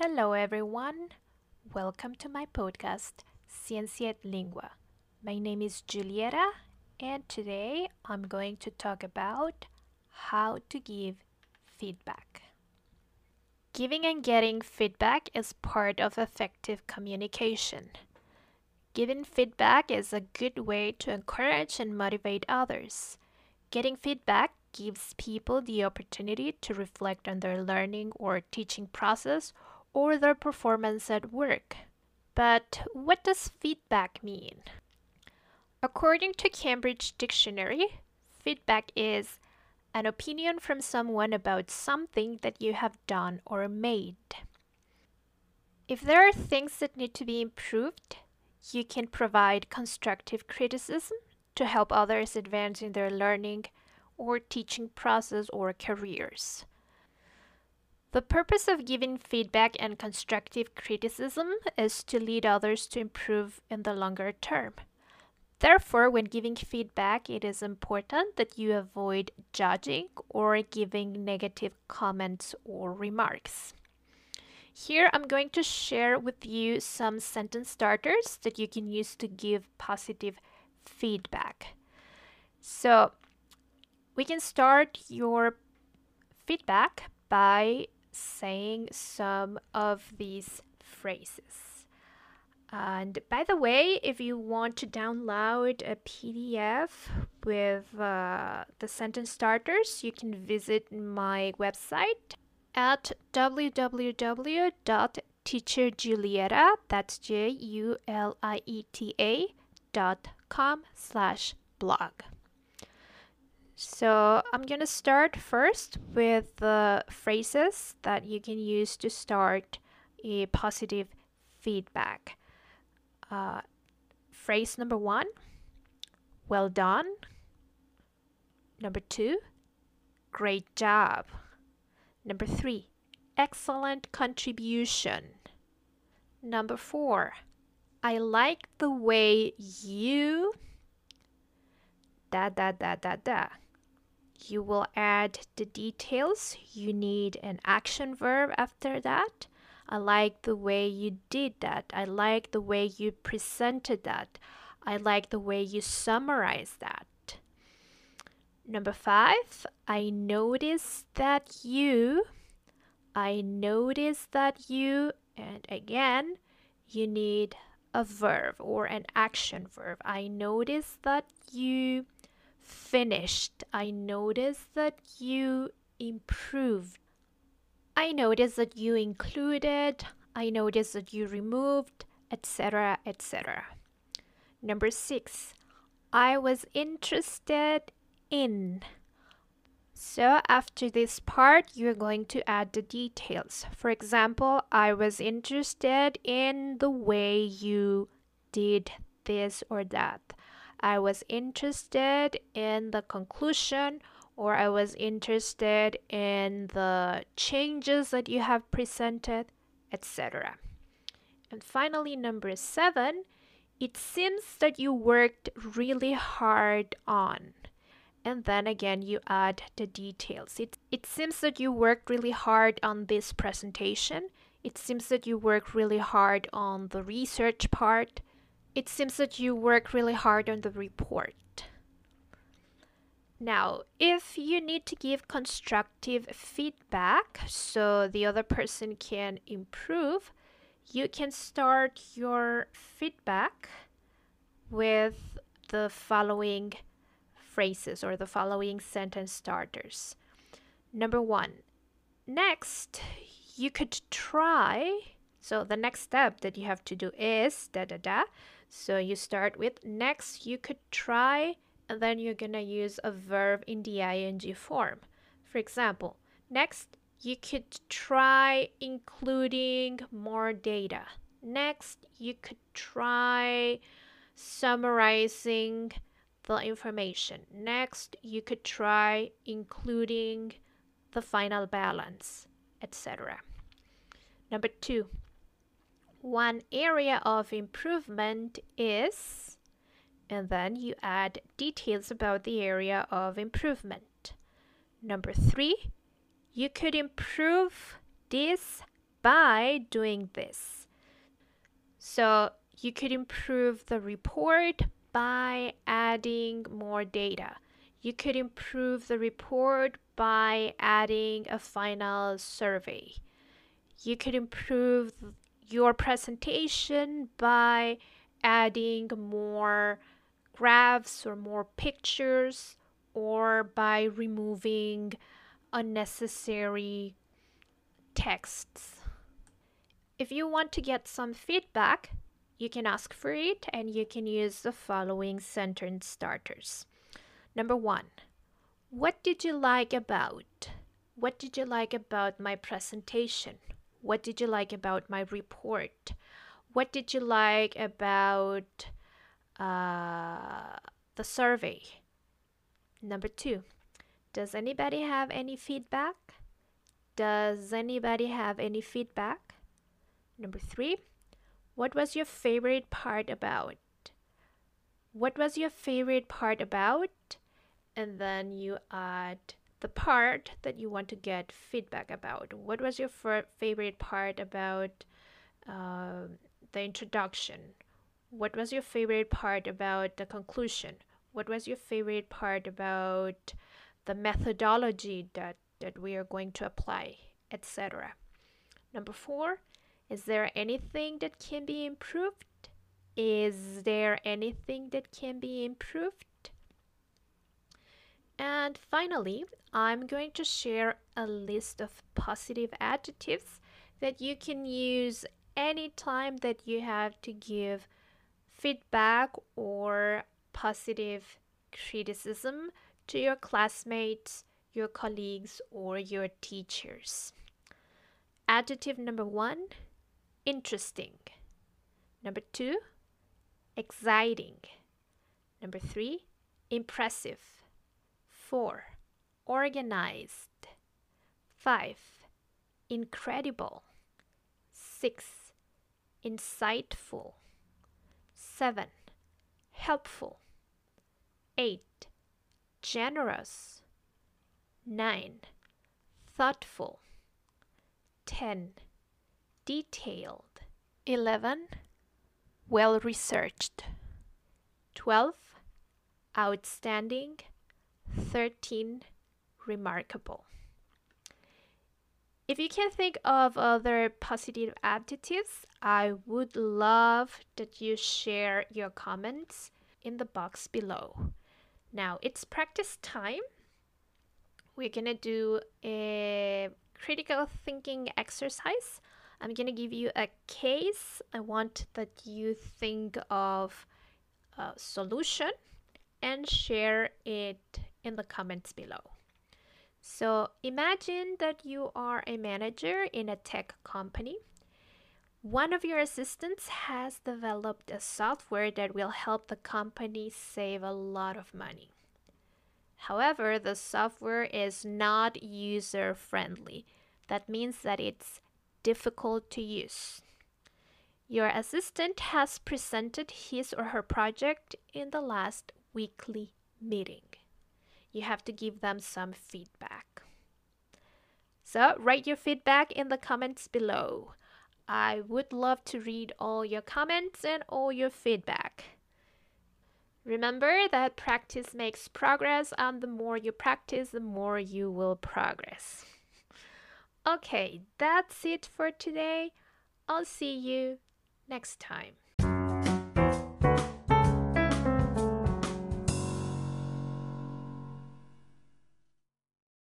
Hello, everyone. Welcome to my podcast, Ciencia Lingua. My name is Julieta, and today I'm going to talk about how to give feedback. Giving and getting feedback is part of effective communication. Giving feedback is a good way to encourage and motivate others. Getting feedback gives people the opportunity to reflect on their learning or teaching process or their performance at work. But what does feedback mean? According to Cambridge Dictionary, feedback is an opinion from someone about something that you have done or made. If there are things that need to be improved, you can provide constructive criticism to help others advance in their learning or teaching process or careers. The purpose of giving feedback and constructive criticism is to lead others to improve in the longer term. Therefore, when giving feedback, it is important that you avoid judging or giving negative comments or remarks. Here, I'm going to share with you some sentence starters that you can use to give positive feedback. So, we can start your feedback by saying some of these phrases. And by the way, if you want to download a PDF with uh, the sentence starters, you can visit my website at www.teacherjulieta, that's J-U-L-I-E-T-A dot com slash blog. So I'm going to start first with the phrases that you can use to start a positive feedback. Uh, phrase number one, well done. Number two, great job. Number three, excellent contribution. Number four, I like the way you da da da da da. You will add the details. You need an action verb after that. I like the way you did that. I like the way you presented that. I like the way you summarized that. Number five, I noticed that you. I noticed that you. And again, you need a verb or an action verb. I noticed that you finished. I noticed that you improved. I noticed that you included. I noticed that you removed, etc., etc. Number six, I was interested in. So after this part, you're going to add the details. For example, I was interested in the way you did this or that. I was interested in the conclusion or I was interested in the changes that you have presented, etc. And finally, number seven, it seems that you worked really hard on. And then again, you add the details. It, it seems that you worked really hard on this presentation. It seems that you worked really hard on the research part. It seems that you work really hard on the report. Now, if you need to give constructive feedback so the other person can improve, you can start your feedback with the following phrases or the following sentence starters. Number one, next, you could try. So, the next step that you have to do is da da da. So, you start with next, you could try and then you're gonna use a verb in the ing form. For example, next you could try including more data. Next, you could try summarizing the information. Next, you could try including the final balance, etc. Number two, one area of improvement is and then you add details about the area of improvement. Number three, you could improve this by doing this. So you could improve the report by adding more data. You could improve the report by adding a final survey. You could improve your presentation by adding more graphs or more pictures or by removing unnecessary texts. If you want to get some feedback, you can ask for it and you can use the following sentence starters. Number one, what did you like about? What did you like about my presentation? What did you like about my report? What did you like about uh, the survey? Number two, does anybody have any feedback? Does anybody have any feedback? Number three, what was your favorite part about? What was your favorite part about? And then you add the part that you want to get feedback about. What was your favorite part about uh, the introduction? What was your favorite part about the conclusion? What was your favorite part about the methodology that, that we are going to apply, etc. Number four, is there anything that can be improved? Is there anything that can be improved? And finally, I'm going to share a list of positive adjectives that you can use anytime that you have to give feedback or positive criticism to your classmates, your colleagues, or your teachers. Adjective number one interesting. Number two, exciting. Number three, impressive. 4. Organized. 5. Incredible. 6. Insightful. 7. Helpful. 8. Generous. 9. Thoughtful. 10. Detailed. 11. Well researched. 12. Outstanding. 13 remarkable. If you can think of other positive adjectives, I would love that you share your comments in the box below. Now it's practice time. We're gonna do a critical thinking exercise. I'm gonna give you a case. I want that you think of a solution and share it in the comments below. So imagine that you are a manager in a tech company. One of your assistants has developed a software that will help the company save a lot of money. However, the software is not user friendly. That means that it's difficult to use. Your assistant has presented his or her project in the last weekly meeting you have to give them some feedback. So, write your feedback in the comments below. I would love to read all your comments and all your feedback. Remember that practice makes progress, and the more you practice, the more you will progress. Okay, that's it for today. I'll see you next time.